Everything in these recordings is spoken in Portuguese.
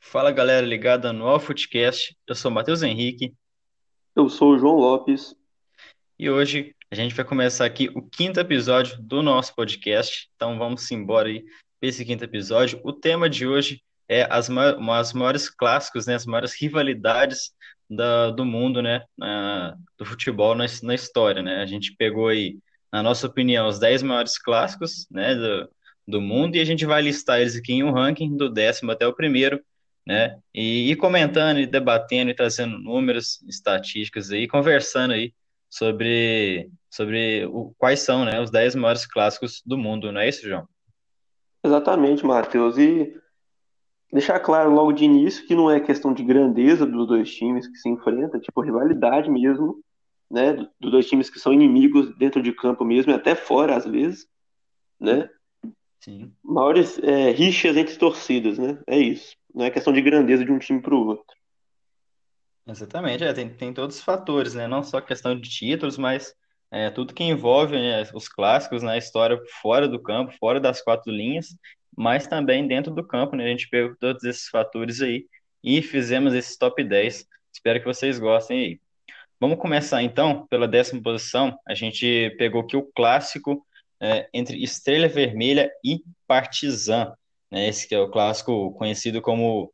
Fala galera ligada no AlfootCast, eu sou o Matheus Henrique Eu sou o João Lopes. e hoje a gente vai começar aqui o quinto episódio do nosso podcast. Então vamos embora aí para esse quinto episódio. O tema de hoje é as, ma as maiores clássicos, né, as maiores rivalidades da, do mundo, né, na, do futebol na, na história, né? A gente pegou aí, na nossa opinião, os 10 maiores clássicos, né, do, do mundo e a gente vai listar eles aqui em um ranking do décimo até o primeiro né? E ir comentando e debatendo e trazendo números, estatísticas aí, conversando aí sobre, sobre o, quais são, né, os 10 maiores clássicos do mundo, não é isso, João? Exatamente, Matheus. E deixar claro logo de início que não é questão de grandeza dos dois times que se enfrentam, tipo rivalidade mesmo, né? Dos dois times que são inimigos dentro de campo mesmo e até fora às vezes, né? Sim. Maiores é, rixas entre torcidas, né? É isso. Não é questão de grandeza de um time para o outro. Exatamente, é, tem, tem todos os fatores, né? Não só questão de títulos, mas é, tudo que envolve né, os clássicos na história fora do campo, fora das quatro linhas, mas também dentro do campo, né? A gente pegou todos esses fatores aí e fizemos esses top 10. Espero que vocês gostem aí. Vamos começar então pela décima posição. A gente pegou aqui o clássico é, entre Estrela Vermelha e Partizan né? Esse que é o clássico conhecido como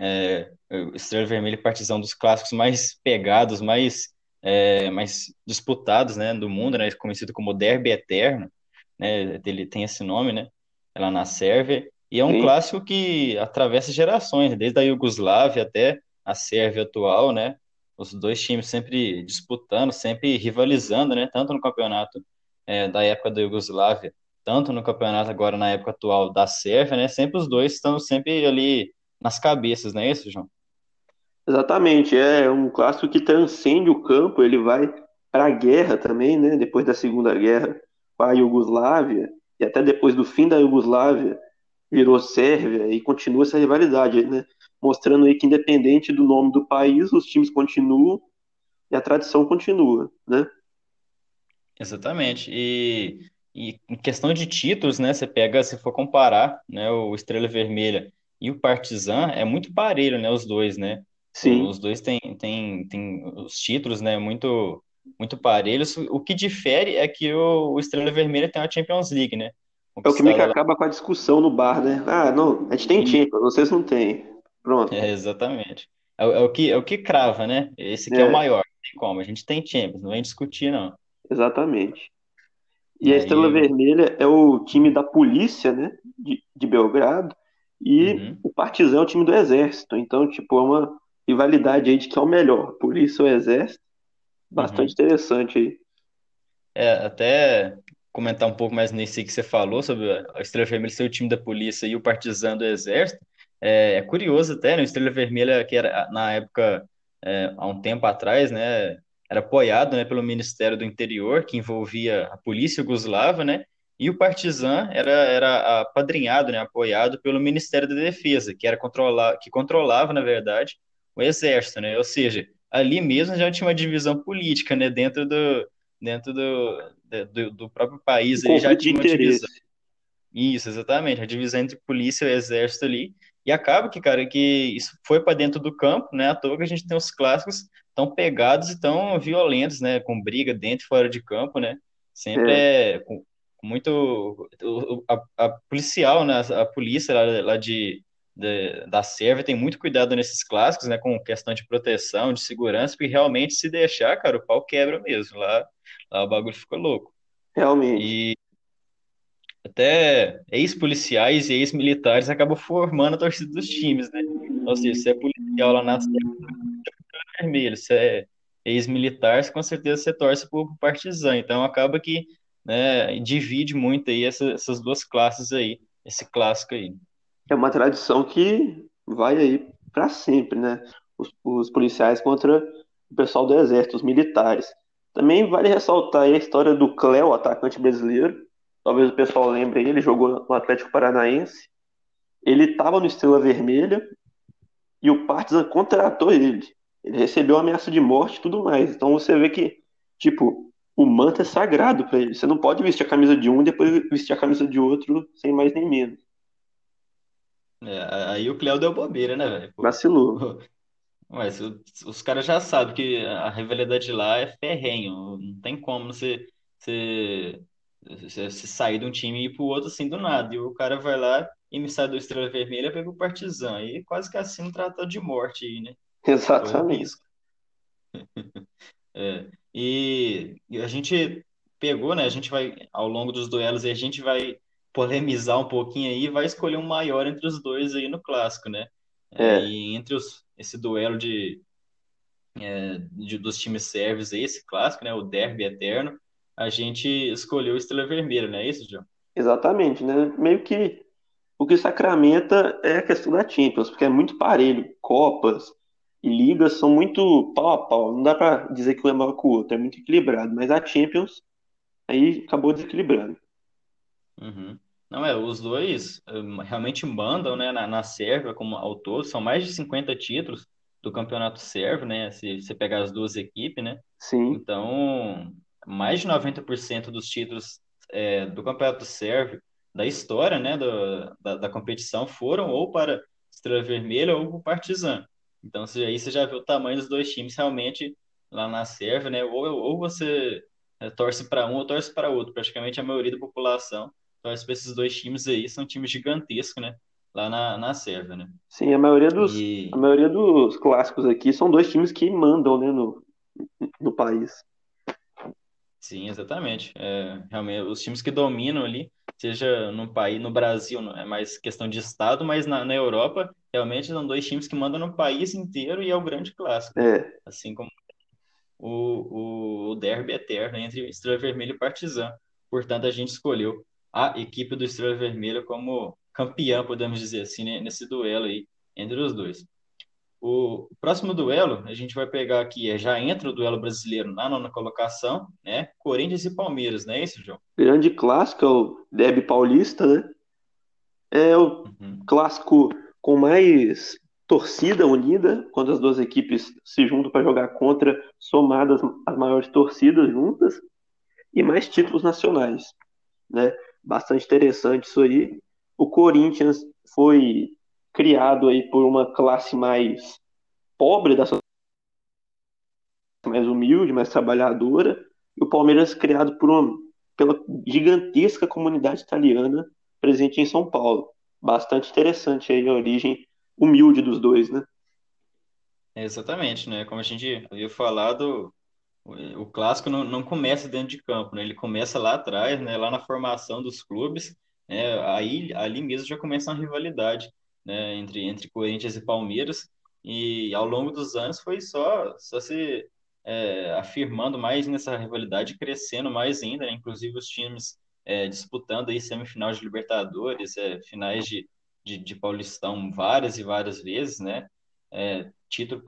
é, Estrela Vermelha e Partizão, dos clássicos mais pegados, mais, é, mais disputados, né, do mundo, né? Conhecido como Derby Eterno, né? Ele tem esse nome, né? Lá na Sérvia. E é um Sim. clássico que atravessa gerações, desde a Iugoslávia até a Sérvia atual, né? Os dois times sempre disputando, sempre rivalizando, né? Tanto no campeonato é, da época da Iugoslávia tanto no campeonato agora na época atual da Sérvia, né? Sempre os dois estão sempre ali nas cabeças, não é isso, João? Exatamente, é um clássico que transcende o campo, ele vai para a guerra também, né? Depois da Segunda Guerra com a Iugoslávia e até depois do fim da Iugoslávia virou Sérvia e continua essa rivalidade, né? Mostrando aí que independente do nome do país, os times continuam e a tradição continua, né? Exatamente. E e em questão de títulos, né, você pega, se for comparar, né, o Estrela Vermelha e o Partizan, é muito parelho, né, os dois, né? Sim. Os dois têm, têm, têm os títulos, né, muito muito parelhos. O que difere é que o, Estrela Vermelha tem a Champions League, né? É o que meio que acaba com a discussão no bar, né? Ah, não, a gente tem Champions, vocês não têm. Pronto. É, exatamente. É, é, o que, é o que crava, né? Esse aqui é, é o maior, não tem como. A gente tem Champions, não vem discutir, não. Exatamente. E a Estrela Vermelha é o time da polícia, né, de, de Belgrado, e uhum. o Partizan é o time do Exército. Então, tipo, é uma rivalidade aí de que é o melhor, polícia ou Exército. Bastante uhum. interessante aí. É, até comentar um pouco mais nesse que você falou sobre a Estrela Vermelha ser o time da polícia e o Partizan do Exército. É, é curioso até, né? A Estrela Vermelha, que era na época, é, há um tempo atrás, né? era apoiado né, pelo Ministério do Interior, que envolvia a polícia jugoslava, né, e o Partizan era, era apadrinhado, né, apoiado pelo Ministério da Defesa, que era controlar, que controlava, na verdade, o exército, né, ou seja, ali mesmo já tinha uma divisão política, né, dentro do, dentro do, do, do próprio país, aí já tinha uma divisão. Isso, exatamente, a divisão entre polícia e exército ali, e acaba que, cara, que isso foi para dentro do campo, né, à toa que a gente tem os clássicos tão pegados e tão violentos, né? Com briga dentro e fora de campo, né? Sempre é, é com, muito a, a, policial, né? A polícia lá, lá de, de, da Sérvia tem muito cuidado nesses clássicos, né? Com questão de proteção, de segurança, porque realmente se deixar, cara, o pau quebra mesmo. Lá, lá o bagulho fica louco. Realmente. E até ex-policiais e ex-militares acabam formando a torcida dos times, né? Ou seja, se é policial lá na Sérvia, vermelho. Você é ex-militar, com certeza você torce por partizan. Então acaba que né, divide muito aí essa, essas duas classes aí, esse clássico aí. É uma tradição que vai aí para sempre, né? Os, os, policiais contra o pessoal do exército, os militares. Também vale ressaltar a história do Cléo, atacante brasileiro. Talvez o pessoal lembre ele jogou no Atlético Paranaense. Ele estava no Estrela Vermelha e o Partizan contratou ele. Ele recebeu ameaça de morte e tudo mais. Então você vê que, tipo, o manto é sagrado para ele. Você não pode vestir a camisa de um e depois vestir a camisa de outro sem mais nem menos. É, aí o Cléo deu bobeira, né, velho? Pô, Vacilou. Mas os, os caras já sabem que a rivalidade lá é ferrenho. Não tem como você, você, você, você sair de um time e ir pro outro assim do nada. E o cara vai lá e me sai do Estrela Vermelha pega o Partizan. E quase que assim tratou de morte aí, né? Corre o Exatamente. risco. É. E, e a gente pegou, né? A gente vai, ao longo dos duelos, aí, a gente vai polemizar um pouquinho aí vai escolher um maior entre os dois aí no clássico, né? É, É, e entre os, esse duelo de, é, de- dos times sérvios aí, esse clássico, né? O derby eterno, a gente escolheu o Estrela Vermelha, não é isso, João? exatamente, né? Meio que o que sacramenta é a questão da Champions, porque é muito parelho. Copas e ligas são muito pau a pau. Não dá pra dizer que um é maior que o outro, é muito equilibrado. Mas a Champions aí acabou desequilibrando. Uhum. Não é, os dois hum, realmente mandam, né, na, na Sérvia como ao todo, são mais de 50 títulos do campeonato sérvio, né, se você pegar as duas equipes, né, Sim, então mais de 90% dos títulos é, do campeonato sérvio da história, né, do, da, da competição foram ou para Estrela Vermelha ou para o Partizan. Então você, aí você já vê o tamanho dos dois times realmente lá na Sérvia, né, ou, ou você é, torce para um ou torce para outro, praticamente a maioria da população para esses dois times aí, são times gigantescos, né? Lá na, na Sérvia, né? sim, a maioria dos, a E maioria dos clássicos aqui são dois times que mandam, né, no, no país. sim, exatamente. É, realmente, os times que dominam ali, seja no país, no Brasil, é mais questão de estado, mas na, na Europa, realmente são dois times que mandam no país inteiro e é o grande clássico? É, Assim como o, o, o derby eterno entre Estrela Vermelha e Partizan. Portanto, a gente escolheu a equipe do Estrela Vermelha como campeã, podemos dizer assim, né, nesse duelo aí entre os dois. O próximo duelo, a gente vai pegar aqui, é, já entra o duelo brasileiro na nona colocação, né? Corinthians e Palmeiras, não é isso, João? grande clássico é o Derby Paulista, né? É o Uhum. clássico com mais torcida unida, quando as duas equipes se juntam para jogar contra, somadas as maiores torcidas juntas, e mais títulos nacionais, né? Bastante interessante isso aí. O Corinthians foi criado aí por uma classe mais pobre da sociedade, mais humilde, mais trabalhadora, e o Palmeiras criado por uma, pela gigantesca comunidade italiana presente em São Paulo. Bastante interessante aí a origem humilde dos dois, né? É, Exatamente, né? Como a gente havia falado, o, o clássico não, não começa dentro de campo, né? Ele começa lá atrás, né? Lá na formação dos clubes, né? Aí ali mesmo já começa uma rivalidade, né? Entre, entre Corinthians e Palmeiras e ao longo dos anos foi só só se é, afirmando mais nessa rivalidade, crescendo mais ainda, né? Inclusive os times é, disputando aí semifinal de Libertadores, é, finais de, de, de Paulistão várias e várias vezes, né? É, título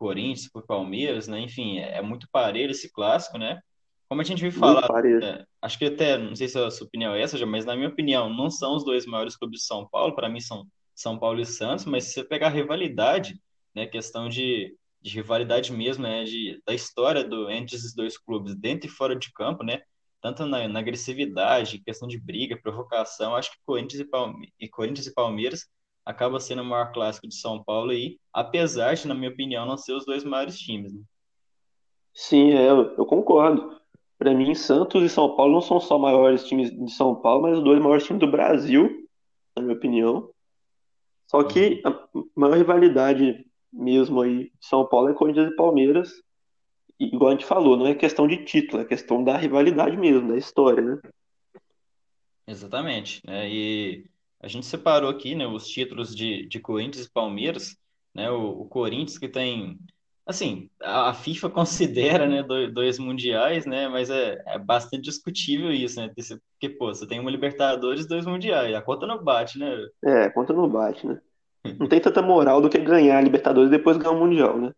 Corinthians, por Palmeiras, né? Enfim, é, é muito parelho esse clássico, né? Como a gente Muito falar, parelho. é, acho que até, não sei se a sua opinião é essa, já, mas na minha opinião, não são os dois maiores clubes de São Paulo, para mim são São Paulo e Santos, mas se você pegar a rivalidade, né, questão de, de rivalidade mesmo, né, de, da história do, entre esses dois clubes, dentro e fora de campo, né, tanto na, na agressividade, questão de briga, provocação, acho que Corinthians e, Palme e Corinthians e Palmeiras acaba sendo o maior clássico de São Paulo aí, apesar de, na minha opinião, não ser os dois maiores times, né? Sim, é, eu, eu concordo. Para mim, Santos e São Paulo não são só maiores times de São Paulo, mas os dois maiores times do Brasil, na minha opinião. Só que Uhum. a maior rivalidade mesmo aí de São Paulo é Corinthians e Palmeiras. E, igual a gente falou, não é questão de título, é questão da rivalidade mesmo, da história, né? Exatamente, né? E a gente separou aqui, né, os títulos de, de Corinthians e Palmeiras, né? O, o Corinthians que tem, assim, a, FIFA considera, né, dois, mundiais, né? Mas é, é bastante discutível isso, né? Porque, pô, você tem uma Libertadores, e dois mundiais, a conta não bate, né? É, a conta não bate, né? Não tem tanta moral do que ganhar a Libertadores e depois ganhar o Mundial, né?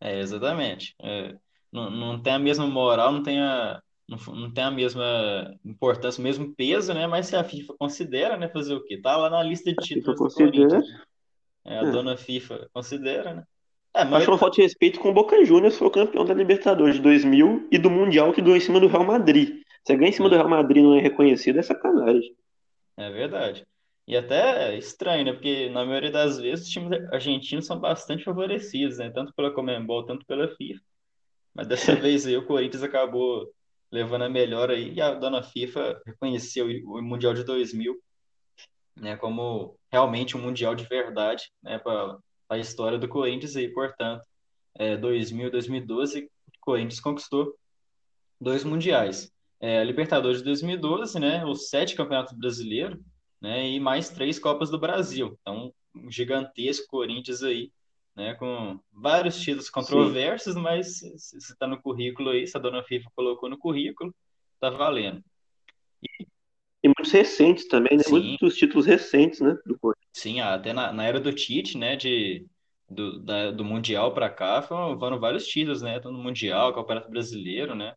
É, exatamente. É, não, não tem a mesma moral, não tem a, não, não tem a mesma importância, o mesmo peso, né? Mas se a FIFA considera, né, fazer o quê? Tá lá na lista de títulos do considera. Corinthians. É, a É, dona FIFA considera, né? É, Acho mas uma falta de respeito com o Boca Juniors, foi o campeão da Libertadores de 2000 e do Mundial que ganhou em cima do Real Madrid. Você ganha em cima do é, Real Madrid não é reconhecido, é sacanagem. é verdade. E até estranho, né? Porque na maioria das vezes os times argentinos são bastante favorecidos, né? Tanto pela Conmebol, tanto pela FIFA. Mas dessa vez aí o Corinthians acabou levando a melhor aí e a dona FIFA reconheceu o Mundial de 2000, né, como realmente um Mundial de verdade, né, para a história do Corinthians aí, portanto, é, 2000, 2012, o Corinthians conquistou dois mundiais. É, Libertadores de 2012, né, os sete campeonatos brasileiros, né, e mais três Copas do Brasil. Então, um gigantesco Corinthians aí, né, com vários títulos Sim. controversos, mas se está no currículo aí, se a dona FIFA colocou no currículo, tá valendo. E muitos recentes também, né? Sim, Muitos títulos recentes, né? Do Corinthians. sim, até na, na era do Tite, né, de, do, da- do Mundial para cá, foram, foram vários títulos, né, tanto no Mundial, Campeonato Brasileiro, né,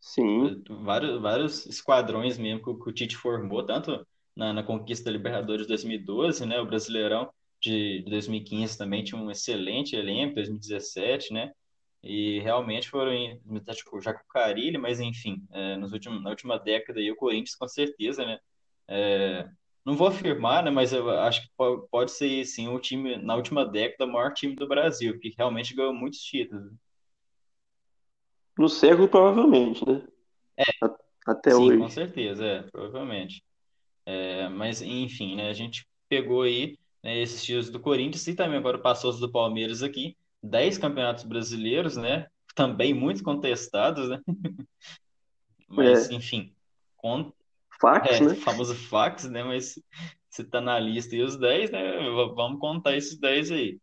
Sim, vários, vários esquadrões mesmo que, o que o Tite formou, tanto na, na conquista da Libertadores de 2012, né, o Brasileirão de, de 2015 também tinha um excelente elenco, 2017, né, e realmente foram em, tipo, já com o Carille, mas enfim, é, nos últimos, na última década aí o Corinthians com certeza, né, é, não vou afirmar, né, mas eu acho que po- pode ser sim o time na última década o maior time do Brasil, que realmente ganhou muitos títulos. no século provavelmente, né? A- Até Sim, com hoje. certeza, é, provavelmente. É, mas, enfim, né, a gente pegou aí né, esses títulos do Corinthians e também agora passou os do Palmeiras aqui. Dez campeonatos brasileiros, né? Também muito contestados, né? Mas, É, enfim, con- fax, é, né? famoso fax, né? Mas se tá na lista e os 10, né? Vamos contar esses 10 aí.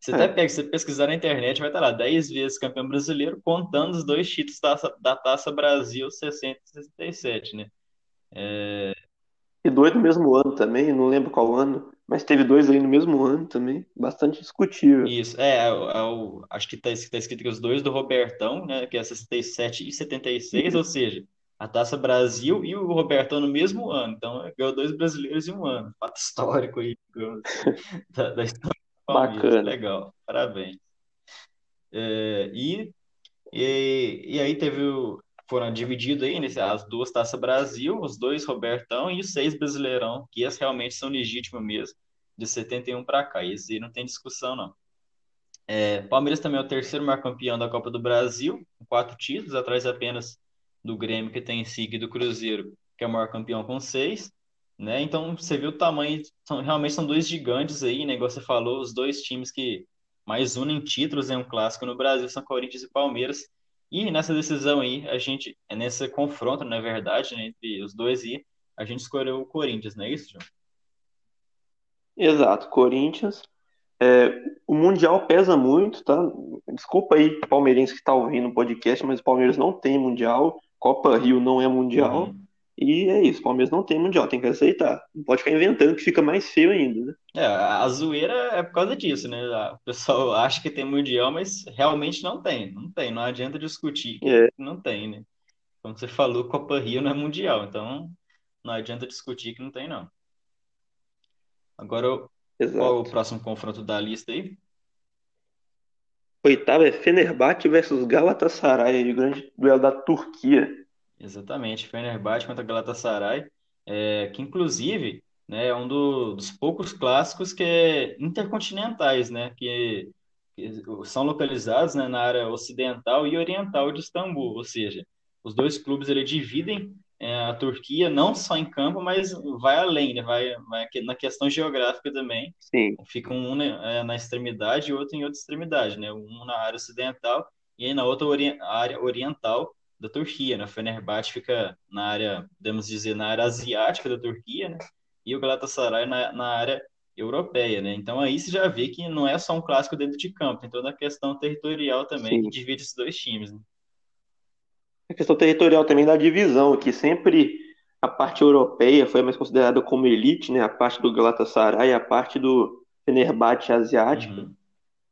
Você até É, pega, se você pesquisar na internet, vai estar lá, 10 vezes campeão brasileiro, contando os dois títulos da, da Taça Brasil 60 e 67, né? E dois no mesmo ano também, não lembro qual ano, mas teve dois aí no mesmo ano também, bastante discutível. Isso, é, é o- é o- acho que está escrito que os dois do Robertão, né, que é 67 e 76, ou seja, a Taça Brasil e o Robertão no mesmo ano. Então, ganhou dois brasileiros em um ano. Fato histórico aí, da, da história do Palmeiras. Bacana. Legal, parabéns. É, e, e, e aí teve o, foram divididos aí, nesse, as duas Taças Brasil, os dois Robertão e os seis Brasileirão, que esses realmente são legítimos mesmo, de 71 para cá. Esse aí não tem discussão, não. É, Palmeiras também é o terceiro maior campeão da Copa do Brasil, com quatro títulos, atrás apenas do Grêmio, que tem cinco, e do Cruzeiro, que é o maior campeão com seis. Né? Então, você viu o tamanho, são, realmente são dois gigantes aí, né? Igual você falou, os dois times que mais unem títulos em um clássico no Brasil são Corinthians e Palmeiras. E nessa decisão aí, a gente, é nesse confronto, na verdade, né, entre os dois aí, a gente escolheu o Corinthians, não é isso, João? Exato, Corinthians. É, o Mundial pesa muito, tá? Desculpa aí, palmeirense que tá ouvindo o podcast, mas o Palmeiras não tem Mundial, Copa Rio não é Mundial, Uhum. E é isso, o Palmeiras não tem Mundial, tem que aceitar. Não pode ficar inventando que fica mais feio ainda, né? É, a zoeira é por causa disso, né? O pessoal acha que tem mundial, mas realmente não tem. Não tem. Não adianta discutir que É, não tem, né? Como você falou, Copa Rio não é mundial, então não adianta discutir que não tem, não. Agora, qual é o exato. próximo confronto da lista aí? Oitavo é Fenerbahçe versus Galatasaray, de grande duelo da Turquia. Exatamente, Fenerbahçe contra Galatasaray, é, que inclusive, né, é um do- dos poucos clássicos que é intercontinentais, né? Que que são localizados, né, na área ocidental e oriental de Istambul, ou seja, os dois clubes ele dividem é, a Turquia não só em campo, mas vai além, né, vai, vai na questão geográfica também. Sim, Fica um né, é, na extremidade e outro em outra extremidade, né, um na área ocidental e aí na outra ori área oriental da Turquia, né? O Fenerbahçe fica na área, podemos dizer, na área asiática da Turquia, né? E o Galatasaray na, na área europeia, né? Então aí você já vê que não é só um clássico dentro de campo, tem toda a questão territorial também que sim. divide esses dois times, né? A questão territorial também da divisão, que sempre a parte europeia foi mais considerada como elite, né? A parte do Galatasaray, a parte do Fenerbahçe asiática, Uhum,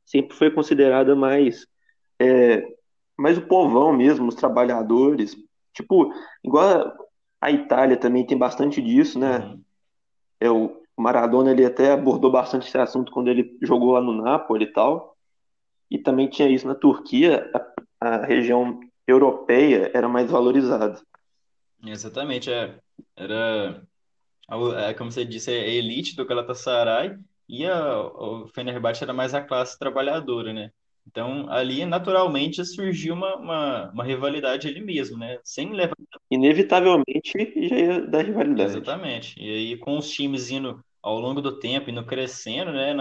sempre foi considerada mais, é, mais o povão mesmo, os trabalhadores. Tipo, igual a Itália também tem bastante disso, né? uhum, É o, O Maradona ele até abordou bastante esse assunto quando ele jogou lá no Napoli e tal. E também tinha isso na Turquia, a, a região europeia era mais valorizada. Exatamente, é. Era, é, como você disse, é a elite do Galatasaray e a, o Fenerbahçe era mais a classe trabalhadora, né? Então, ali, naturalmente, surgiu uma, uma, uma rivalidade ali mesmo, né? Sem levar... Inevitavelmente, já ia dar rivalidade. Exatamente. E aí, com os times indo ao longo do tempo, indo crescendo, né?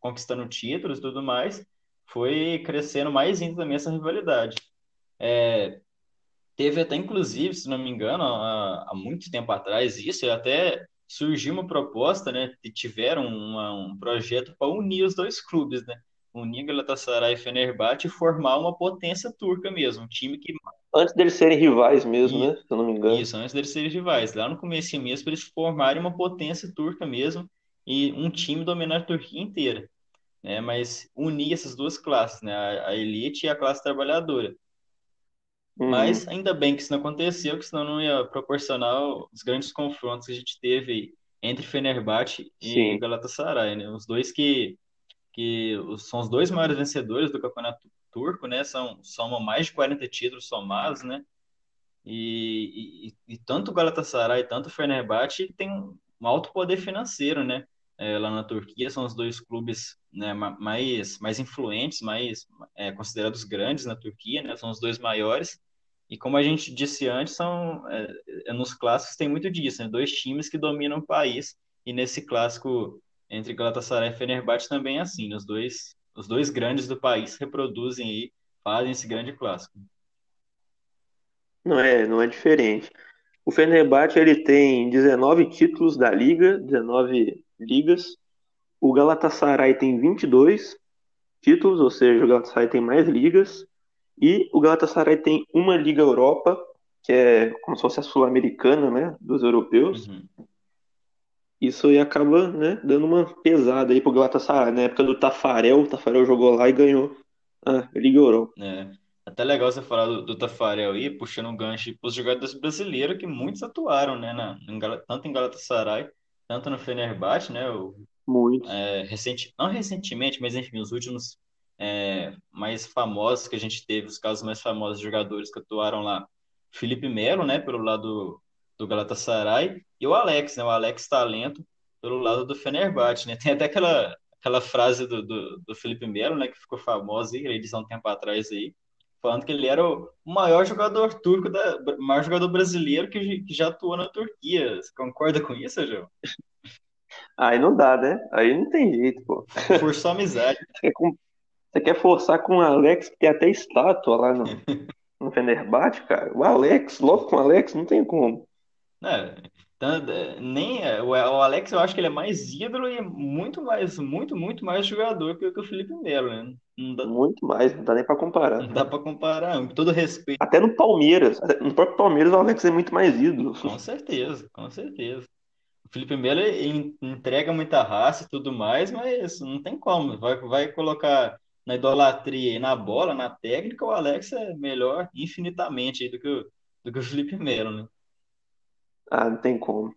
Conquistando títulos e tudo mais, foi crescendo mais ainda também essa rivalidade. É, teve até, inclusive, se não me engano, há, há muito tempo atrás, isso, até surgiu uma proposta, né? Tiveram uma, um projeto para unir os dois clubes, né? Unir Galatasaray e Fenerbahçe e formar uma potência turca mesmo, um time que... Antes deles serem rivais mesmo, e, né? Se eu não me engano. Isso, antes deles serem rivais. Lá no começo mesmo, eles formarem uma potência turca mesmo e um time dominar a Turquia inteira. Né? Mas unir essas duas classes, né? A, a elite e a classe trabalhadora. Uhum. Mas ainda bem que isso não aconteceu, que senão não ia proporcionar os grandes confrontos que a gente teve entre Fenerbahçe e Sim. Galatasaray, né? Os dois que, que são os dois maiores vencedores do campeonato turco, né? São, somam mais de 40 títulos somados, né? E, e, e tanto o Galatasaray tanto o Fenerbahçe tem um alto poder financeiro, né? É, lá na Turquia são os dois clubes né, mais, mais influentes, mais é, considerados grandes na Turquia, né? São os dois maiores. E como a gente disse antes, são é, é, nos clássicos tem muito disso, né? Dois times que dominam o país. E nesse clássico entre Galatasaray e Fenerbahçe também é assim. Os dois, os dois grandes do país reproduzem e fazem esse grande clássico. Não é, não é diferente. O Fenerbahçe ele tem 19 títulos da liga, 19 ligas. O Galatasaray tem 22 títulos, ou seja, o Galatasaray tem mais ligas. E o Galatasaray tem uma Liga Europa, que é como se fosse a sul-americana, né, dos europeus. Uhum. Isso aí acaba, né, dando uma pesada aí pro Galatasaray. Na época do Tafarel, o Tafarel jogou lá e ganhou a Liga Europa. É. Até legal você falar do, do Tafarel aí, puxando um gancho para os jogadores brasileiros, que muitos atuaram, né, na, em, tanto em Galatasaray, tanto no Fenerbahçe, né, o, muito. É, recente, não recentemente, mas enfim, os últimos é, mais famosos que a gente teve, os casos mais famosos de jogadores que atuaram lá. Felipe Melo, né, pelo lado do Galatasaray, e o Alex, né, o Alex Talento, pelo lado do Fenerbahçe, né? Tem até aquela, aquela frase do, do, do Felipe Melo, né, que ficou famosa aí, edição um tempo atrás aí, falando que ele era o maior jogador turco, da, maior jogador brasileiro que, que já atuou na Turquia. Você concorda com isso, João? Aí não dá, né? Aí não tem jeito, pô. Forçou amizade. É você quer forçar com o Alex, que tem até estátua lá no, no Fenerbahçe, cara? O Alex, logo com o Alex, não tem como. É, nem é, o Alex eu acho que ele é mais ídolo e muito mais, muito, muito mais jogador que, que o Felipe Melo, né? Dá, muito mais, não dá nem pra comparar. Não dá pra comparar, com todo respeito. Até no Palmeiras, no próprio Palmeiras o Alex é muito mais ídolo. Com certeza, com certeza. O Felipe Melo entrega muita raça e tudo mais, mas não tem como. Vai, vai colocar na idolatria e na bola, na técnica, o Alex é melhor infinitamente do que o, do que o Felipe Melo, né? Ah, não tem como.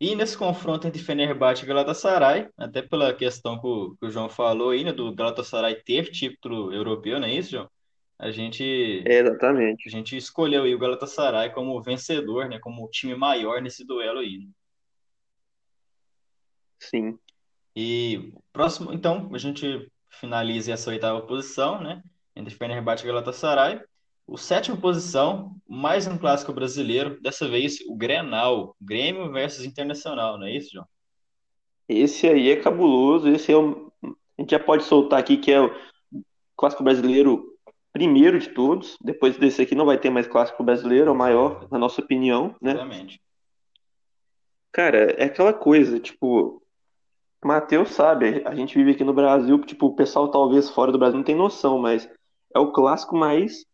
E nesse confronto entre Fenerbahçe e Galatasaray, até pela questão que o, que o João falou aí, né, do Galatasaray ter título europeu, não é isso, João? A gente, é, exatamente. A gente escolheu aí o Galatasaray como vencedor, né, como o time maior nesse duelo aí. Né? Sim. E próximo, então, a gente finaliza essa oitava posição, né? Entre Fenerbahçe e Galatasaray. O sétima posição, mais um clássico brasileiro, dessa vez o Grenal, Grêmio versus Internacional, não é isso, João? Esse aí é cabuloso, esse é o... a gente já pode soltar aqui que é o clássico brasileiro primeiro de todos. Depois desse aqui não vai ter mais clássico brasileiro, é o maior, na nossa opinião, né? Exatamente. Cara, é aquela coisa, tipo, Matheus sabe, a gente vive aqui no Brasil, tipo, o pessoal talvez fora do Brasil não tem noção, mas é o clássico mais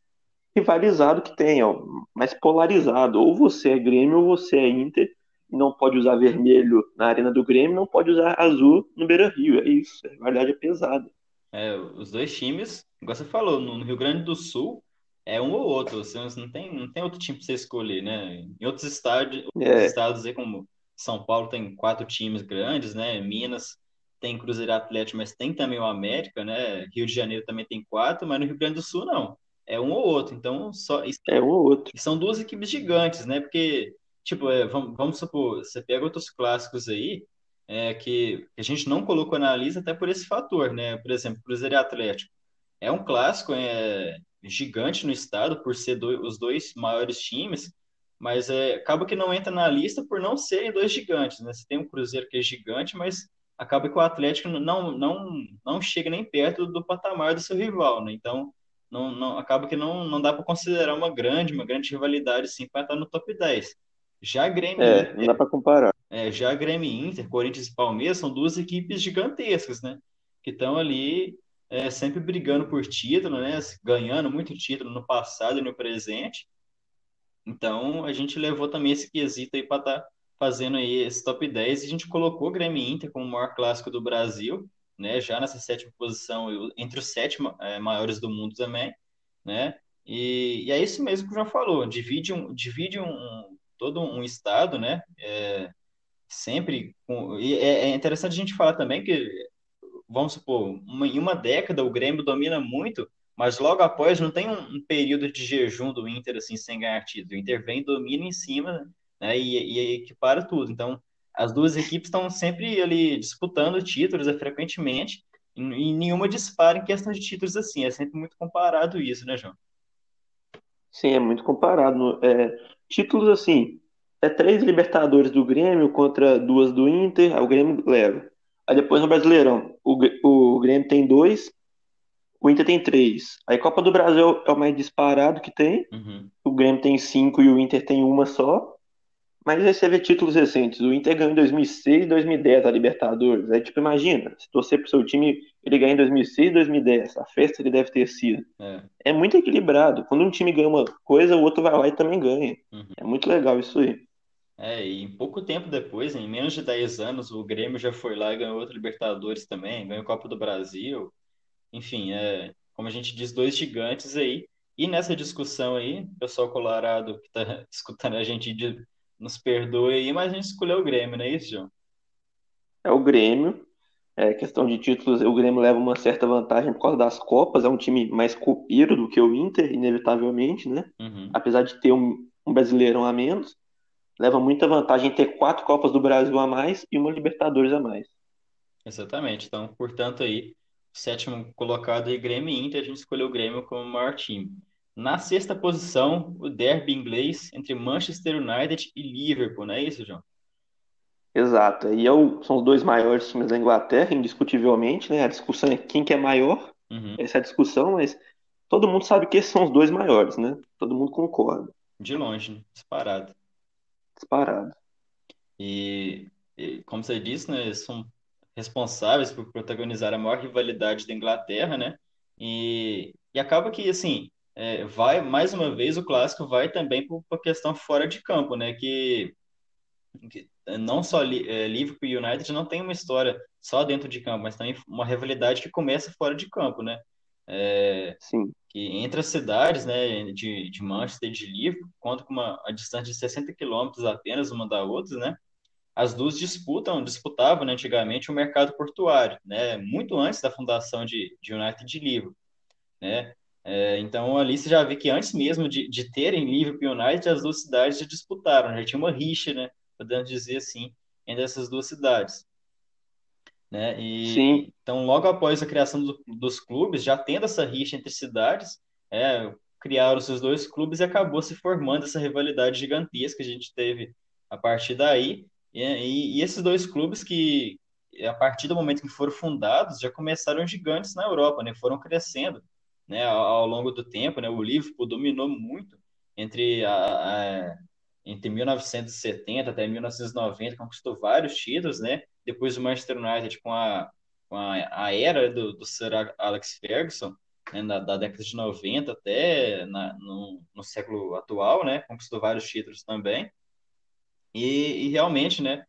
rivalizado que tem, ó, mais polarizado. Ou você é Grêmio ou você é Inter, e não pode usar vermelho na arena do Grêmio, não pode usar azul no Beira Rio. É isso, a rivalidade é pesada. É, os dois times, igual você falou, no Rio Grande do Sul é um ou outro, você não tem, não tem outro time para você escolher, né? Em outros estádios, é. estados aí como São Paulo tem quatro times grandes, né? Minas tem Cruzeiro Atlético, mas tem também o América, né? Rio de Janeiro também tem quatro, mas no Rio Grande do Sul não. É um ou outro. Então, só. É um ou outro. são duas equipes gigantes, né? Porque, tipo, é, vamos, vamos supor, você pega outros clássicos aí, é, que a gente não colocou na lista até por esse fator, né? Por exemplo, Cruzeiro e Atlético. É um clássico é, gigante no estado, por ser do, os dois maiores times, mas é, acaba que não entra na lista por não serem dois gigantes, né? Você tem um Cruzeiro que é gigante, mas acaba que o Atlético não, não, não chega nem perto do patamar do seu rival, né? Então, não, não, acaba que não, não dá para considerar uma grande, uma grande rivalidade sim para estar no top 10. Já Grêmio é, Inter, não dá para comparar. É, já Grêmio Inter, Corinthians e Palmeiras são duas equipes gigantescas, né? Que estão ali é, sempre brigando por título, né? Ganhando muito título no passado e no presente. Então, a gente levou também esse quesito aí para estar tá fazendo aí esse top 10 e a gente colocou o Grêmio Inter como o maior clássico do Brasil né? Já nessa sétima posição, entre os sete é, maiores do mundo também, né? E, e, é isso mesmo que o João falou, divide um, divide um todo um estado, né? É, sempre com, e é, é interessante a gente falar também que vamos supor, uma, em uma década o Grêmio domina muito, mas logo após não tem um, um, período de jejum do Inter assim sem ganhar título. O Inter vem, domina em cima, né? E, e equipara tudo. Então as duas equipes estão sempre ali disputando títulos é, frequentemente, e, nenhuma dispara em questão de títulos assim. É sempre muito comparado isso, né, João? Sim, é muito comparado. É, títulos assim, é três Libertadores do Grêmio contra duas do Inter, o Grêmio leva. Aí depois no Brasileirão, o, o Grêmio tem dois, o Inter tem três. Aí Copa do Brasil é o mais disparado que tem. Uhum. O Grêmio tem cinco e o Inter tem uma só. Mas aí você vê títulos recentes. O Inter ganhou em 2006 e 2010 a Libertadores. Aí, tipo, imagina, se torcer pro seu time, ele ganha em 2006 e 2010. A festa ele deve ter sido. É. é muito equilibrado. Quando um time ganha uma coisa, o outro vai lá e também ganha. Uhum. É muito legal isso aí. É, e pouco tempo depois, em menos de 10 anos, o Grêmio já foi lá e ganhou outra Libertadores também, ganhou Copa do Brasil. Enfim, é, como a gente diz, dois gigantes aí. E nessa discussão aí, o pessoal colorado que está escutando a gente nos perdoe aí, mas a gente escolheu o Grêmio, não é isso, João? É o Grêmio. É, questão de títulos, o Grêmio leva uma certa vantagem por causa das Copas, é um time mais copeiro do que o Inter, inevitavelmente, né? Uhum. Apesar de ter um, um brasileirão a menos, leva muita vantagem em ter quatro Copas do Brasil a mais e uma Libertadores a mais. Exatamente. Então, portanto, aí, sétimo colocado aí, Grêmio e Inter, a gente escolheu o Grêmio como o maior time. Na sexta posição, o derby inglês entre Manchester United e Liverpool, não é isso, João? Exato. E eu, são os dois maiores times da Inglaterra, indiscutivelmente, né? A discussão é quem que é maior. Uhum. Essa é a discussão, mas todo mundo sabe que esses são os dois maiores, né? Todo mundo concorda. De longe, né? disparado. Disparado. E, e, como você disse, né, são responsáveis por protagonizar a maior rivalidade da Inglaterra, né? E, e acaba que, assim, é, vai, mais uma vez, o clássico vai também por, por questão fora de campo, né? Que, que não só é, Liverpool e United não tem uma história só dentro de campo, mas também uma rivalidade que começa fora de campo, né? É, Sim. Que entre as cidades, né, de, de Manchester e de Liverpool, conta com uma a distância de 60 quilômetros apenas uma da outra, né? As duas disputam, disputavam né, antigamente o mercado portuário, né? Muito antes da fundação de, de United e de Liverpool, né? É, então ali você já vê que antes mesmo de, de terem Liverpool United, as duas cidades já disputaram, já tinha uma rixa, né? Podemos dizer assim, entre essas duas cidades. Né? E, Sim. Então, logo após a criação do, dos clubes, já tendo essa rixa entre cidades, é, criaram os dois clubes e acabou se formando essa rivalidade gigantesca que a gente teve a partir daí. E, e, e esses dois clubes que, a partir do momento que foram fundados, já começaram gigantes na Europa, né? Foram crescendo né, ao, longo do tempo, né, o Liverpool dominou muito entre, a, a, entre 1970 até 1990, conquistou vários títulos, né, depois o Manchester United com a, com a, a era do, do Sir Alex Ferguson, né, da, da, década de 90 até na, no, no, século atual, né, conquistou vários títulos também, e, e realmente, né,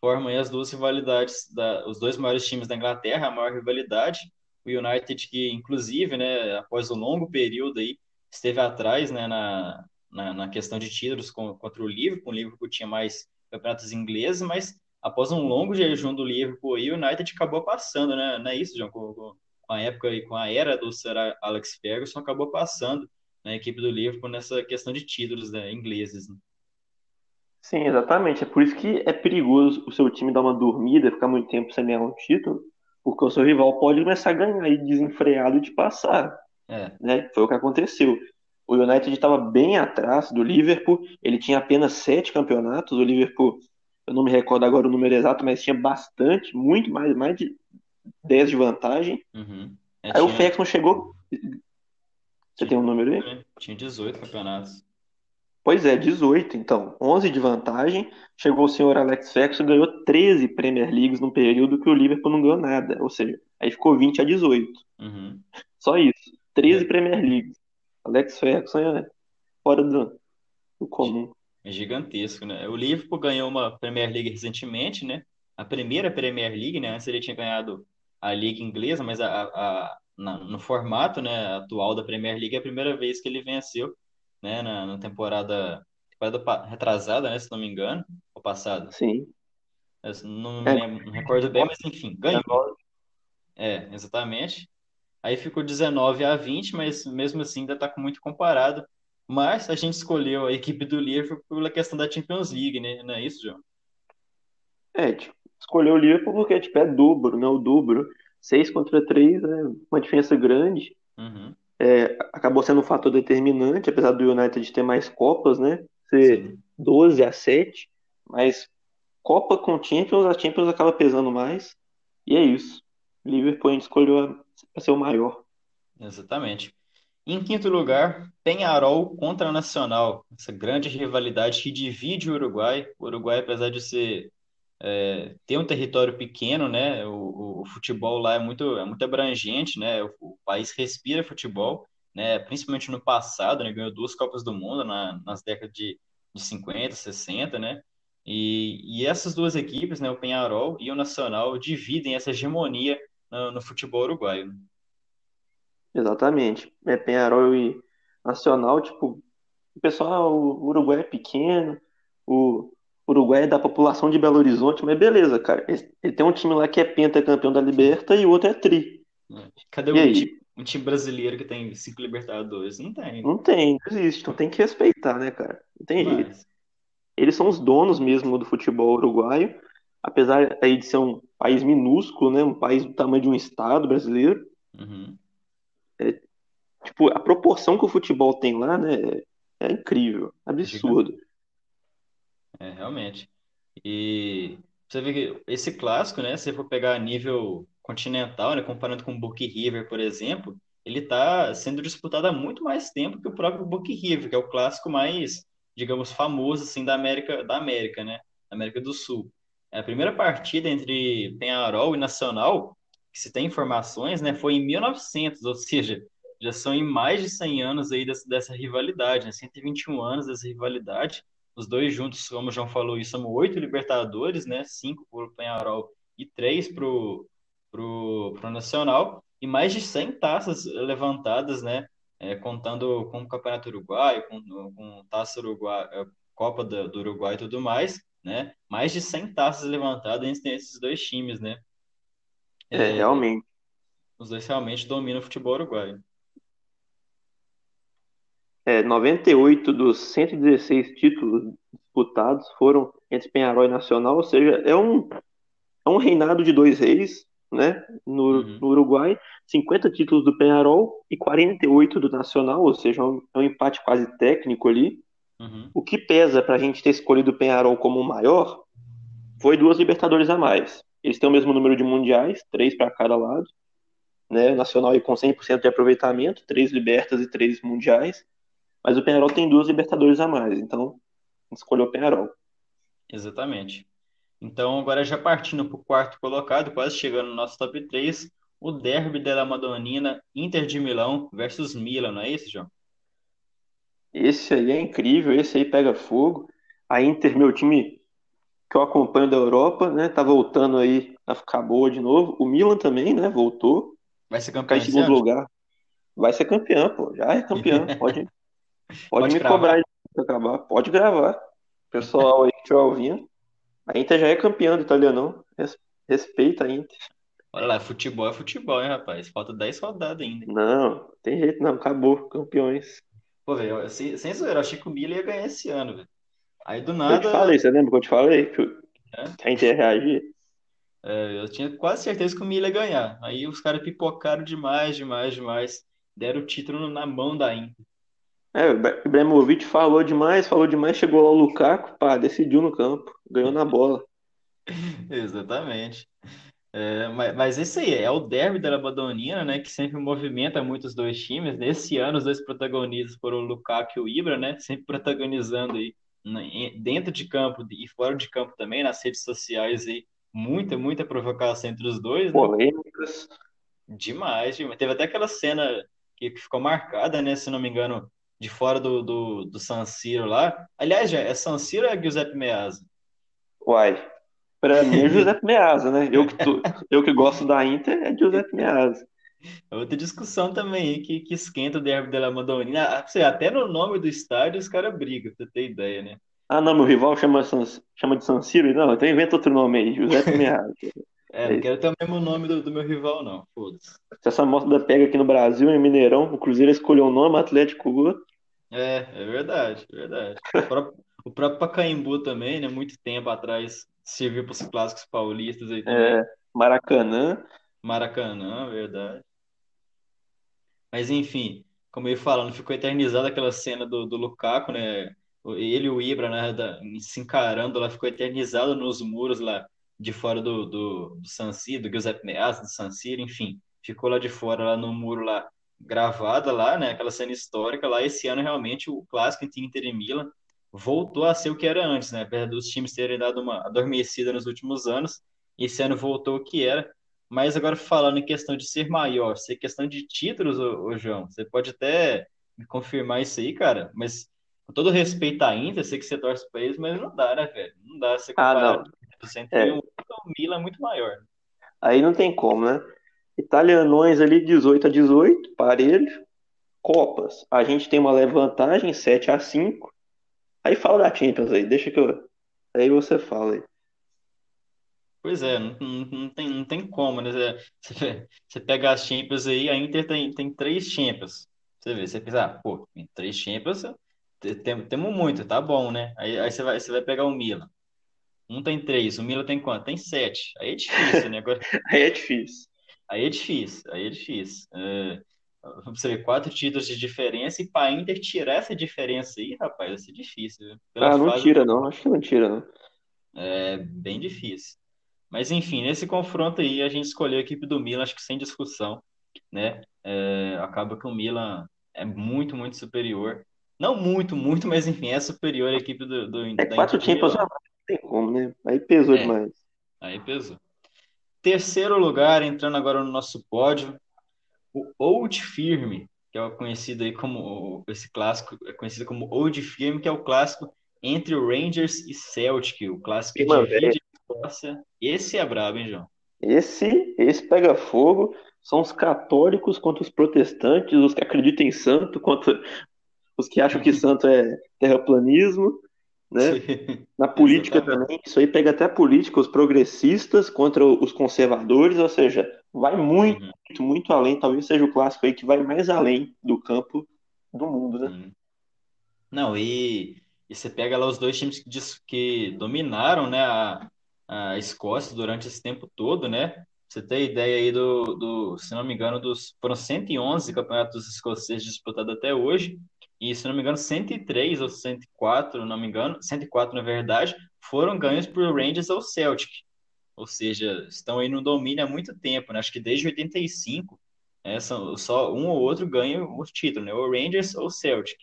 formam as duas rivalidades, da, os dois maiores times da Inglaterra, a maior rivalidade, o United que, inclusive, né, após um longo período aí, esteve atrás, né, na, na, na questão de títulos contra o Liverpool, o Liverpool tinha mais campeonatos ingleses, mas após um longo jejum do Liverpool, o United acabou passando, né? Não é isso, João? Com, com a época e com a era do Sir Alex Ferguson, acabou passando na equipe do Liverpool nessa questão de títulos né, ingleses. Né? Sim, exatamente. É por isso que é perigoso o seu time dar uma dormida, ficar muito tempo sem ganhar um título, porque o seu rival pode começar a ganhar e desenfreado e te passar. É. Né? Foi o que aconteceu. O United estava bem atrás do Liverpool, ele tinha apenas sete campeonatos. O Liverpool, eu não me recordo agora o número exato, mas tinha bastante, muito mais, mais de 10 de vantagem. Uhum. É, aí tinha... o Ferguson chegou. Você tem um número aí? Tinha 18 campeonatos. Pois é, 18, então. 11 de vantagem. Chegou o senhor Alex Ferguson e ganhou 13 Premier Leagues no período que o Liverpool não ganhou nada. Ou seja, aí ficou 20 a 18. Uhum. Só isso. 13 é. Premier Leagues. Alex Ferguson é fora do, do comum. É gigantesco, né? O Liverpool ganhou uma Premier League recentemente, né? A primeira Premier League, né? Antes ele tinha ganhado a Liga Inglesa, mas a, a, na, no formato né, atual da Premier League é a primeira vez que ele venceu né, na, na temporada, temporada retrasada, né, se não me engano, ou passada. Sim. Eu não, me lembro, não recordo bem, mas enfim, ganhou. É, exatamente. Aí ficou 19 a 20, mas mesmo assim ainda está muito comparado. Mas a gente escolheu a equipe do Liverpool pela questão da Champions League, né? Não é isso, João? É, tipo, escolheu o Liverpool porque tipo, é dobro, né? O dobro. 6 contra 3 é uma diferença grande. Uhum é, acabou sendo um fator determinante, apesar do United ter mais Copas, né? Ser Sim. 12 a 7, mas Copa com Champions, a Champions acaba pesando mais. E é isso. Liverpool a gente escolheu para ser o maior. Exatamente. Em quinto lugar, Penharol contra Nacional. Essa grande rivalidade que divide o Uruguai. O Uruguai, apesar de ser é, ter um território pequeno, né? O, o, futebol lá é muito, é muito abrangente, né? O, o, país respira futebol, né? Principalmente no passado, né? Ganhou duas Copas do Mundo na, nas décadas de, de 50, 60, né? E, e essas duas equipes, né? O Penharol e o Nacional, dividem essa hegemonia no, no futebol uruguaio. Exatamente. É Penharol e Nacional, tipo, o pessoal, o Uruguai é pequeno, o Uruguai é da população de Belo Horizonte, mas beleza, cara. Ele tem um time lá que é pentacampeão da Liberta e o outro é tri. Cadê o time, um time brasileiro que tem cinco Libertadores? Não tem. Não tem, não existe. Então tem que respeitar, né, cara? Não tem mas... jeito. Eles são os donos mesmo do futebol uruguaio, apesar aí de ser um país minúsculo, né? Um país do tamanho de um estado brasileiro. Uhum. É, tipo, a proporção que o futebol tem lá, né? É incrível, absurdo. É, realmente. E você vê que esse clássico, né, se for pegar a nível continental, né, comparando com o Book River, por exemplo, ele está sendo disputado há muito mais tempo que o próprio Book River, que é o clássico mais, digamos, famoso assim da América, da América, né, da América do Sul. É a primeira partida entre Penharol e Nacional, que se tem informações, né, foi em 1900, ou seja, já são em mais de 100 anos aí dessa, dessa rivalidade, né, 121 anos dessa rivalidade, os dois juntos, como o João falou, isso são oito Libertadores, né? Cinco para o Penharol e três para o pro, pro Nacional. E mais de 100 taças levantadas, né? É, contando com o Campeonato Uruguai, com, com Taça Uruguai, é, Copa do, do Uruguai e tudo mais, né? Mais de 100 taças levantadas entre esses dois times, né? É, é, realmente. Os dois realmente dominam o futebol uruguaio. É, 98 dos 116 títulos disputados foram entre Penharol e Nacional, ou seja, é um, é um reinado de dois reis, né? No, uhum. no Uruguai, 50 títulos do Penharol e 48 do Nacional, ou seja, é um, é um empate quase técnico ali. Uhum. O que pesa para a gente ter escolhido o Penharol como o maior foi duas Libertadores a mais. Eles têm o mesmo número de mundiais, três para cada lado. Né? Nacional e com 100% de aproveitamento, três Libertas e três mundiais. Mas o Penharol tem duas Libertadores a mais, então escolheu o Penharol. Exatamente. Então, agora já partindo para o quarto colocado, quase chegando no nosso top 3, o Derby della Madonnina, Inter de Milão versus Milan, não é isso, João? Esse aí é incrível, esse aí pega fogo. A Inter, meu time que eu acompanho da Europa, né, tá voltando aí a ficar boa de novo. O Milan também, né, voltou. Vai ser campeão em segundo lugar. Vai ser campeão, pô. Já é campeão. Pode, Pode, Pode me gravar. cobrar de acabar. Pode gravar. Pessoal aí que estiver ouvindo. A Inter já é campeã do italianão. Res- Respeita a Inter. Olha lá, futebol é futebol, hein, rapaz? Falta 10 rodadas ainda. Não, tem jeito não, acabou, campeões. Pô, velho, sem, sem zoeira, eu achei que o Milan ia ganhar esse ano, velho. Aí do Eu te nada, falei, você lembra que eu te falei que que a Inter ia reagir? é, eu tinha quase certeza que o Milan ia ganhar. Aí os caras pipocaram demais, demais, demais. Deram o título na mão da Inter. É, o Ibra- Ibrahimovic falou demais, falou demais, chegou lá o Lukaku, pá, decidiu no campo, ganhou na bola. Exatamente. É, mas, mas isso aí, é o derby da Madonnina, né, que sempre movimenta muito os dois times. Nesse ano, os dois protagonistas foram o Lukaku e o Ibra, né, sempre protagonizando aí em- dentro de campo e fora de campo também, nas redes sociais aí, muita, muita provocação entre os dois, né? Polêmicas. Demais, demais. Teve até aquela cena que ficou marcada, né, se não me engano, de fora do, do, do San Siro lá. Aliás, é San Siro ou é Giuseppe Meazza? Uai, pra mim é Giuseppe Meazza, né? Eu que, tô, eu que gosto da Inter é Giuseppe Meazza. É Outra discussão também aí que, que esquenta o derby della Madonnina. Ah, até no nome do estádio os caras brigam, pra você ter ideia, né? Ah, não, meu rival chama, chama de San Siro? Não, então inventa outro nome aí, Giuseppe Meazza. É, não quero ter o mesmo nome do, do meu rival, não. Foda-se. Se essa moda pega aqui no Brasil, em Mineirão, o Cruzeiro escolheu um nome, Atlético outro. É, é verdade, é verdade. O próprio, o próprio Pacaembu também, né? Muito tempo atrás serviu para os clássicos paulistas aí também. É, Maracanã. Maracanã, verdade. Mas enfim, como eu ia falando, ficou eternizada aquela cena do, do Lukaku, né? Ele e o Ibra, né, da- se encarando lá, ficou eternizado nos muros lá de fora do, do, do San Siro, do Giuseppe Meazza, do San Siro, enfim. Ficou lá de fora, lá no muro lá, gravada lá, né? Aquela cena histórica lá. Esse ano, realmente, o clássico entre Inter e Milan voltou a ser o que era antes, né? Apesar dos times terem dado uma adormecida nos últimos anos, esse ano voltou o que era. Mas agora falando em questão de ser maior, ser questão de títulos, ô, ô, João, você pode até me confirmar isso aí, cara, mas com todo respeito à Inter, sei que você torce para eles, mas não dá, né, velho? Não dá você Ah, comparar não. títulos entre É, um o Milan é muito maior. aí não tem como, né? Italianões ali, 18 a 18, parelho. Copas, a gente tem uma leve vantagem, 7 a 5. Aí fala da Champions aí, deixa que eu. Aí você fala aí. Pois é, não, não, tem, não tem como, né? Você, você pega as Champions aí, a Inter tem, tem três Champions. Você vê, você pensa, ah, pô, em três Champions, te- tem- temos muito, tá bom, né? Aí, aí você vai, você vai pegar o Milan. Um tem três, o Milan tem quanto? Tem sete. Aí é difícil, né? Agora, Aí é difícil. Aí é difícil, aí é difícil. É, você vê quatro títulos de diferença e para Inter tirar essa diferença aí, rapaz, vai ser difícil, Ah, não fase tira não, acho que não tira não. é bem difícil. Mas enfim, nesse confronto aí a gente escolheu a equipe do Milan, acho que sem discussão, né? É, acaba que o Milan é muito, muito superior. Não muito, muito, mas enfim, é superior à equipe do, do- É quatro Inter Milão. ah, não tem como, né? Aí pesou É, demais. aí pesou. Terceiro lugar, entrando agora no nosso pódio, o Old Firm, que é conhecido aí como esse clássico, é conhecido como Old Firm, que é o clássico entre o Rangers e Celtic, o clássico que divide a Escócia. Esse é brabo, hein, João? Esse, esse pega fogo. São os católicos contra os protestantes, os que acreditam em santo contra os que acham que santo é terraplanismo, né? Na política também, isso aí pega até a política, os progressistas contra os conservadores, ou seja, vai muito, Uhum, muito, muito além. Talvez seja o clássico aí que vai mais além do campo do mundo, né? uhum. Não, e, e você pega lá os dois times que, que dominaram, né, a, a Escócia durante esse tempo todo, né? Você tem ideia aí do, do, se não me engano, dos, foram 111 campeonatos escoceses disputados até hoje, e se não me engano, 103 ou 104, não me engano, 104 na verdade, foram ganhos por Rangers ou Celtic. Ou seja, estão aí no domínio há muito tempo, né? Acho que desde 85, né, são, só um ou outro ganha o título, né? Ou Rangers ou Celtic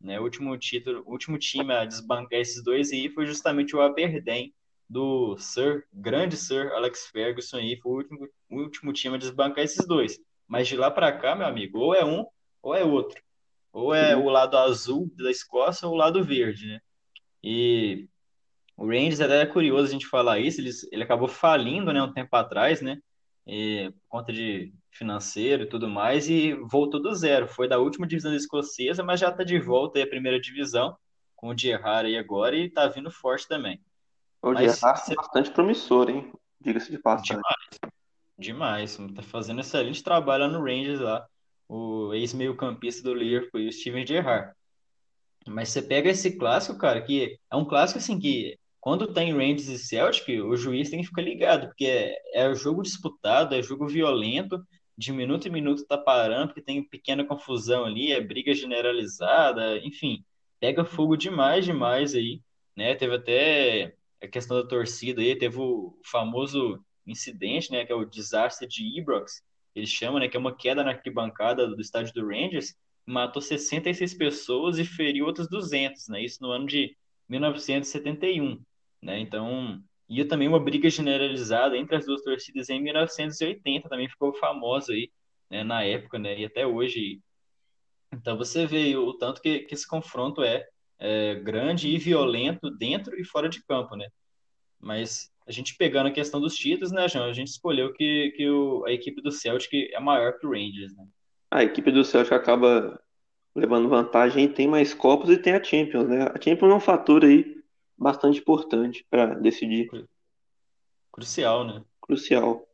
né? O último título, último time a desbancar esses dois aí foi justamente o Aberdeen do Sir, grande Sir Alex Ferguson aí, foi o último, o último time a desbancar esses dois. Mas de lá para cá, meu amigo, ou é um ou é outro. Ou é o lado azul da Escócia ou o lado verde, né? E o Rangers até é curioso a gente falar isso, ele, ele acabou falindo, né, um tempo atrás, né, e, por conta de financeiro e tudo mais, e voltou do zero. Foi da última divisão escocesa, mas já está de volta aí à primeira divisão, com o Gerrard aí agora, e está vindo forte também. O Mas Gerrard é você bastante promissor, hein? Diga-se de passagem. Demais, tá fazendo excelente trabalho lá no Rangers lá, o ex-meio-campista do Liverpool, o Steven Gerrard. Mas você pega esse clássico, cara, que é um clássico assim que quando tem Rangers e Celtic, o juiz tem que ficar ligado, porque é, é jogo disputado, é jogo violento, de minuto em minuto tá parando, porque tem pequena confusão ali, é briga generalizada, enfim, pega fogo demais, demais aí, né? Teve até a questão da torcida aí, teve o famoso incidente, né, que é o desastre de Ibrox, eles chamam, né, que é uma queda na arquibancada do estádio do Rangers, matou 66 pessoas e feriu outras 200, né, isso no ano de 1971, né, então, e também uma briga generalizada entre as duas torcidas em 1980, também ficou famosa aí, né, na época, né, e até hoje, então você vê o tanto que, que esse confronto é, é grande e violento dentro e fora de campo, né, mas a gente pegando a questão dos títulos, né, João? A gente escolheu que, que o, a equipe do Celtic é maior que o Rangers, né? A equipe do Celtic acaba levando vantagem tem mais Copas e tem a Champions, né? A Champions é um fator aí bastante importante para decidir. Crucial, né? Crucial.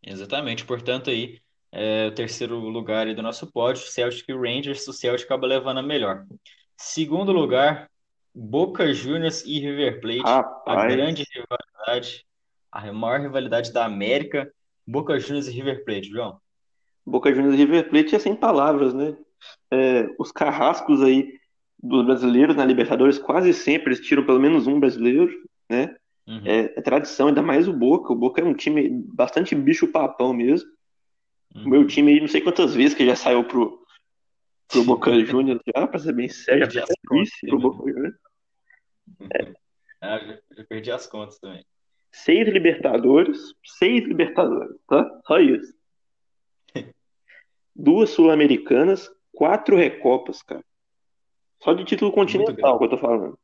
Exatamente. Portanto, aí, é, o terceiro lugar do nosso pódio, Celtic e Rangers, o Celtic acaba levando a melhor. Segundo lugar, Boca Juniors e River Plate, Rapaz. a grande rivalidade, a maior rivalidade da América, Boca Juniors e River Plate, João. Boca Juniors e River Plate é sem palavras, né? É, os carrascos aí dos brasileiros na Libertadores, quase sempre eles tiram pelo menos um brasileiro, né? Uhum. É, é, tradição, ainda mais o Boca. O Boca é um time bastante bicho-papão mesmo. Uhum. O meu time aí, não sei quantas vezes que já saiu pro, pro Boca Juniors, já, pra ser bem sério, já vice pro Boca Juniors. É. Ah, já, já perdi as contas também. Seis Libertadores, seis Libertadores, tá? Só isso. Duas Sul-Americanas, quatro Recopas, cara. Só de título continental que eu tô falando.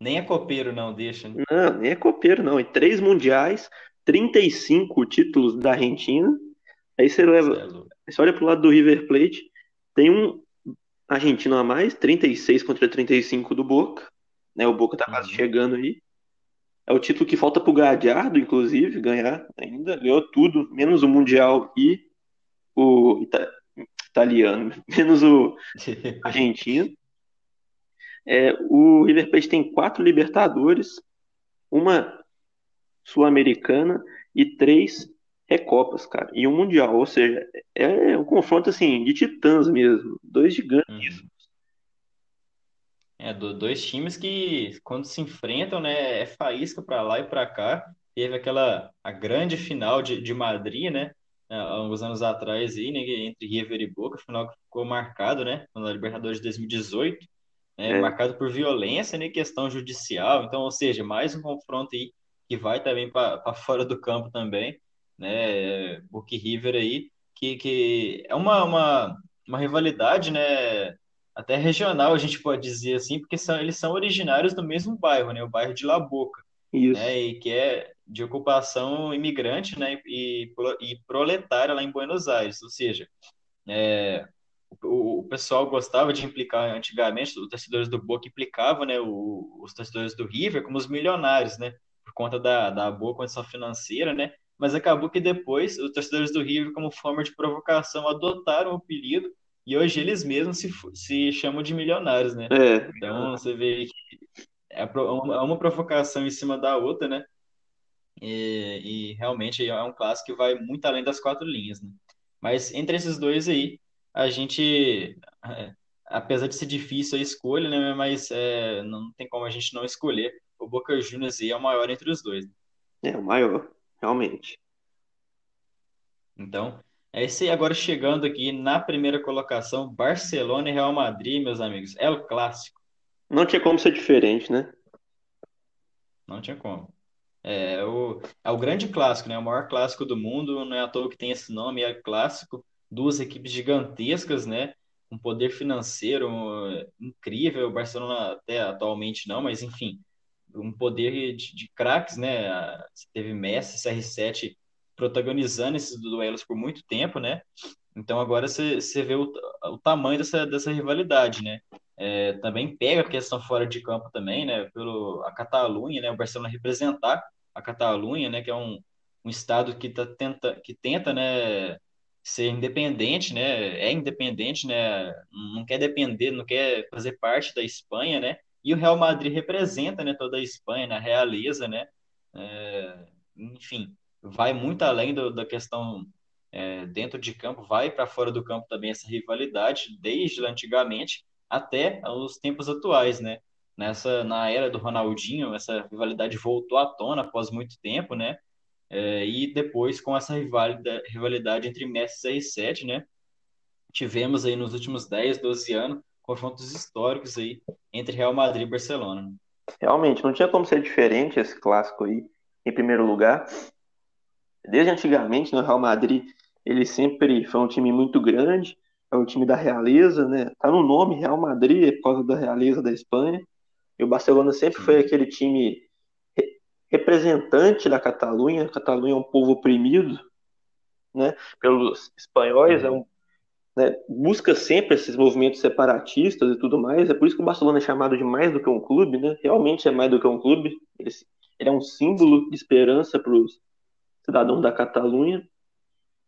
Nem é copeiro, não, deixa. Né? Não, nem é copeiro, não. E três mundiais, 35 títulos da Argentina. Aí você leva. É você olha pro lado do River Plate, tem um argentino a mais, 36 contra 35 do Boca. Né, o Boca tá quase uhum. chegando aí. É o título que falta pro Gadiardo, inclusive, ganhar ainda. Ganhou tudo, menos o Mundial e o ita italiano, menos o argentino. É, o River Plate tem quatro Libertadores, uma Sul-Americana e três Recopas, cara, e um Mundial. Ou seja, é um confronto assim de titãs mesmo, dois gigantes. Uhum. É, dois times que, quando se enfrentam, né, é faísca para lá e para cá. Teve aquela a grande final de, de Madrid, né, há uns anos atrás, aí, né, entre River e Boca, final que ficou marcado, né, na Libertadores de 2018 né, é. marcado por violência, né, questão judicial. Então, ou seja, mais um confronto aí que vai também para fora do campo também, né, Boca River aí, que, que é uma, uma, uma rivalidade, né, até regional, a gente pode dizer assim, porque são, eles são originários do mesmo bairro, né, o bairro de La Boca, Isso. né, e que é de ocupação imigrante, né, e, e proletária lá em Buenos Aires, ou seja, é, o, o, pessoal gostava de implicar antigamente, os torcedores do Boca implicavam, né, o, os torcedores do River como os milionários, né, por conta da, da boa condição financeira, né, mas acabou que depois os torcedores do River, como forma de provocação, adotaram o apelido e hoje eles mesmos se, se chamam de milionários, né? É. Então você vê que é, é uma provocação em cima da outra, né? E, e realmente é um clássico que vai muito além das quatro linhas, né? Mas entre esses dois aí, a gente, é, apesar de ser difícil a escolha, né, mas é, não tem como a gente não escolher. O Boca Juniors é o maior entre os dois. Né? É o maior, realmente. Então, é esse agora chegando aqui na primeira colocação, Barcelona e Real Madrid, meus amigos. É o clássico. Não tinha como ser diferente, né? Não tinha como. É o, é o grande clássico, né? O maior clássico do mundo, não é à toa que tem esse nome, é clássico duas equipes gigantescas, né? Um poder financeiro incrível. O Barcelona até atualmente não, mas enfim, um poder de, de craques, né? Teve Messi, CR7 protagonizando esses duelos por muito tempo, né? Então agora você vê o, o tamanho dessa, dessa rivalidade, né? é, também pega a questão fora de campo também, né? Pelo a Catalunha, né? O Barcelona representar a Catalunha, né? Que é um, um estado que tá tenta que tenta, né? Ser independente, né? É independente, né? Não quer depender, não quer fazer parte da Espanha, né? E o Real Madrid representa, né? Toda a Espanha, na realeza, né? É, enfim, vai muito além do, da questão é, dentro de campo, vai para fora do campo também essa rivalidade, desde antigamente até os tempos atuais, né? Nessa, na era do Ronaldinho, essa rivalidade voltou à tona após muito tempo, né? É, e depois com essa rivalidade, rivalidade entre Messi e CR7, né? Tivemos aí nos últimos 10, 12 anos confrontos históricos aí entre Real Madrid e Barcelona. Realmente, não tinha como ser diferente esse clássico aí, em primeiro lugar. Desde antigamente, no né, Real Madrid, ele sempre foi um time muito grande, é o time da realeza, né? Tá no nome Real Madrid, é por causa da realeza da Espanha. E o Barcelona sempre foi aquele time representante da Catalunha. A Catalunha é um povo oprimido, né? Pelos espanhóis, é um, né? busca sempre esses movimentos separatistas e tudo mais. É por isso que o Barcelona é chamado de mais do que um clube, né? Realmente é mais do que um clube. Ele, ele é um símbolo de esperança para os cidadãos da Catalunha.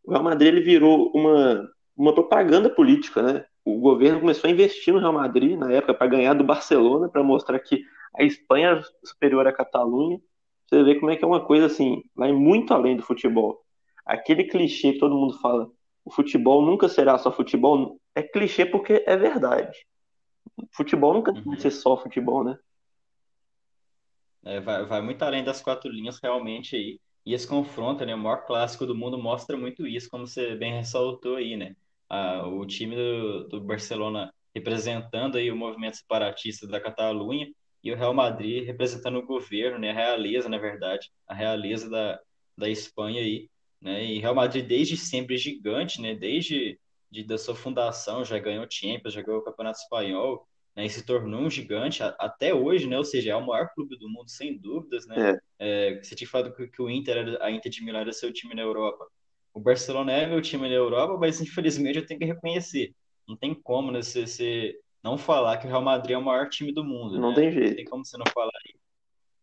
O Real Madrid ele virou uma uma propaganda política, né? O governo começou a investir no Real Madrid na época para ganhar do Barcelona, para mostrar que a Espanha é superior à Catalunha. Você vê como é que é uma coisa assim, vai muito além do futebol. Aquele clichê que todo mundo fala, o futebol nunca será só futebol, é clichê porque é verdade. Futebol nunca uhum. vai ser só futebol, né? É, vai, vai muito além das quatro linhas realmente aí. E esse confronto, né, o maior clássico do mundo mostra muito isso, como você bem ressaltou aí, né? a, o time do, do Barcelona representando aí o movimento separatista da Catalunha e o Real Madrid representando o governo, né, a realeza, na verdade, a realeza da, da Espanha aí, né? E Real Madrid desde sempre gigante, né? Desde de, da sua fundação já ganhou Champions, já ganhou o Campeonato Espanhol, né? E se tornou um gigante a, até hoje, né? Ou seja, é o maior clube do mundo sem dúvidas, né? É. É, você tinha falado que, que o Inter, a Inter de Milão era seu time na Europa o Barcelona é meu time na Europa, mas infelizmente eu tenho que reconhecer. Não tem como né, você, você não falar que o Real Madrid é o maior time do mundo. Não né? tem jeito. Não tem como você não falar.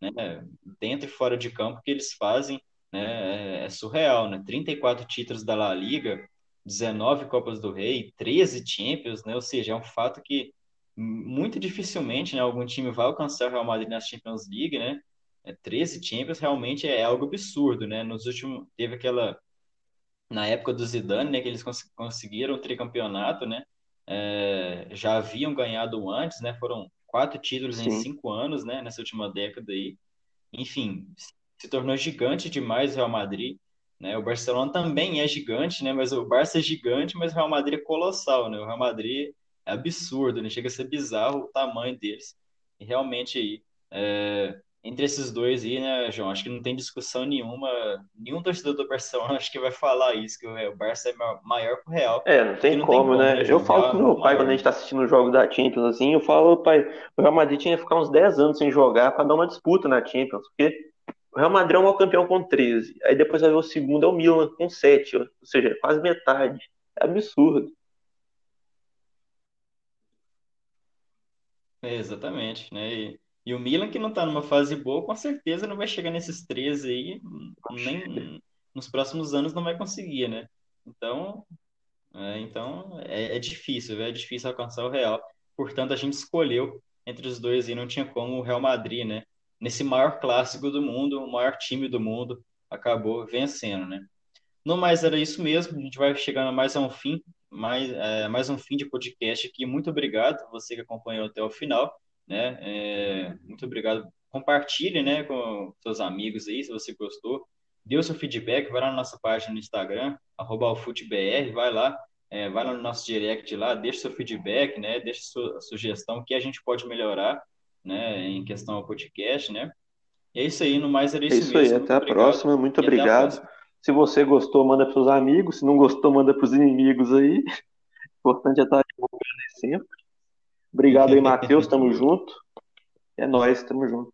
Né? Dentro e fora de campo, que eles fazem né, é, é surreal. Né? 34 títulos da La Liga, 19 Copas do Rei, 13 Champions, né? ou seja, é um fato que muito dificilmente né, algum time vai alcançar o Real Madrid na Champions League, né? É, 13 Champions realmente é algo absurdo, né? Nos últimos teve aquela na época do Zidane, né, que eles cons conseguiram o tricampeonato, né, é, já haviam ganhado antes, né, foram quatro títulos Sim. em cinco anos, né, nessa última década aí. Enfim, se tornou gigante demais o Real Madrid, né, o Barcelona também é gigante, né, mas o Barça é gigante, mas o Real Madrid é colossal, né, o Real Madrid é absurdo, né, chega a ser bizarro o tamanho deles. E realmente aí, é, entre esses dois aí, né, João? Acho que não tem discussão nenhuma. Nenhum torcedor do Barcelona acho que vai falar isso, que o Barça é maior que o Real. É, não tem, não como, tem como, né? né eu falo pro meu pai quando a gente tá assistindo o jogo da Champions, assim, eu falo, pai, o Real Madrid tinha que ficar uns 10 anos sem jogar para dar uma disputa na Champions, porque o Real Madrid é o campeão com 13. Aí depois vai ver o segundo é o Milan com 7, ou seja, quase metade. É absurdo. É, exatamente, né? E e o Milan, que não está numa fase boa, com certeza não vai chegar nesses 13 aí, nem nos próximos anos não vai conseguir, né? Então, é, então é, é difícil, é difícil alcançar o Real. Portanto, a gente escolheu entre os dois e não tinha como o Real Madrid, né? Nesse maior clássico do mundo, o maior time do mundo, acabou vencendo, né? No mais, era isso mesmo. A gente vai chegando mais a um fim, mais, é, mais um fim de podcast aqui. Muito obrigado você que acompanhou até o final né? É, muito obrigado. Compartilhe, né, com seus amigos aí, se você gostou. Dê o seu feedback, vai lá na nossa página no Instagram, arroba vai lá, é, vai lá no nosso direct lá, deixa seu feedback, né, deixa sua sugestão que a gente pode melhorar, né, em questão ao podcast, né. E é isso aí, no mais era isso, é isso mesmo. aí, até a próxima, muito obrigado. Se você gostou, manda para os amigos, se não gostou, manda para os inimigos aí. O importante é estar divulgando sempre. Obrigado aí, Matheus. Tamo junto. É nóis, tamo junto.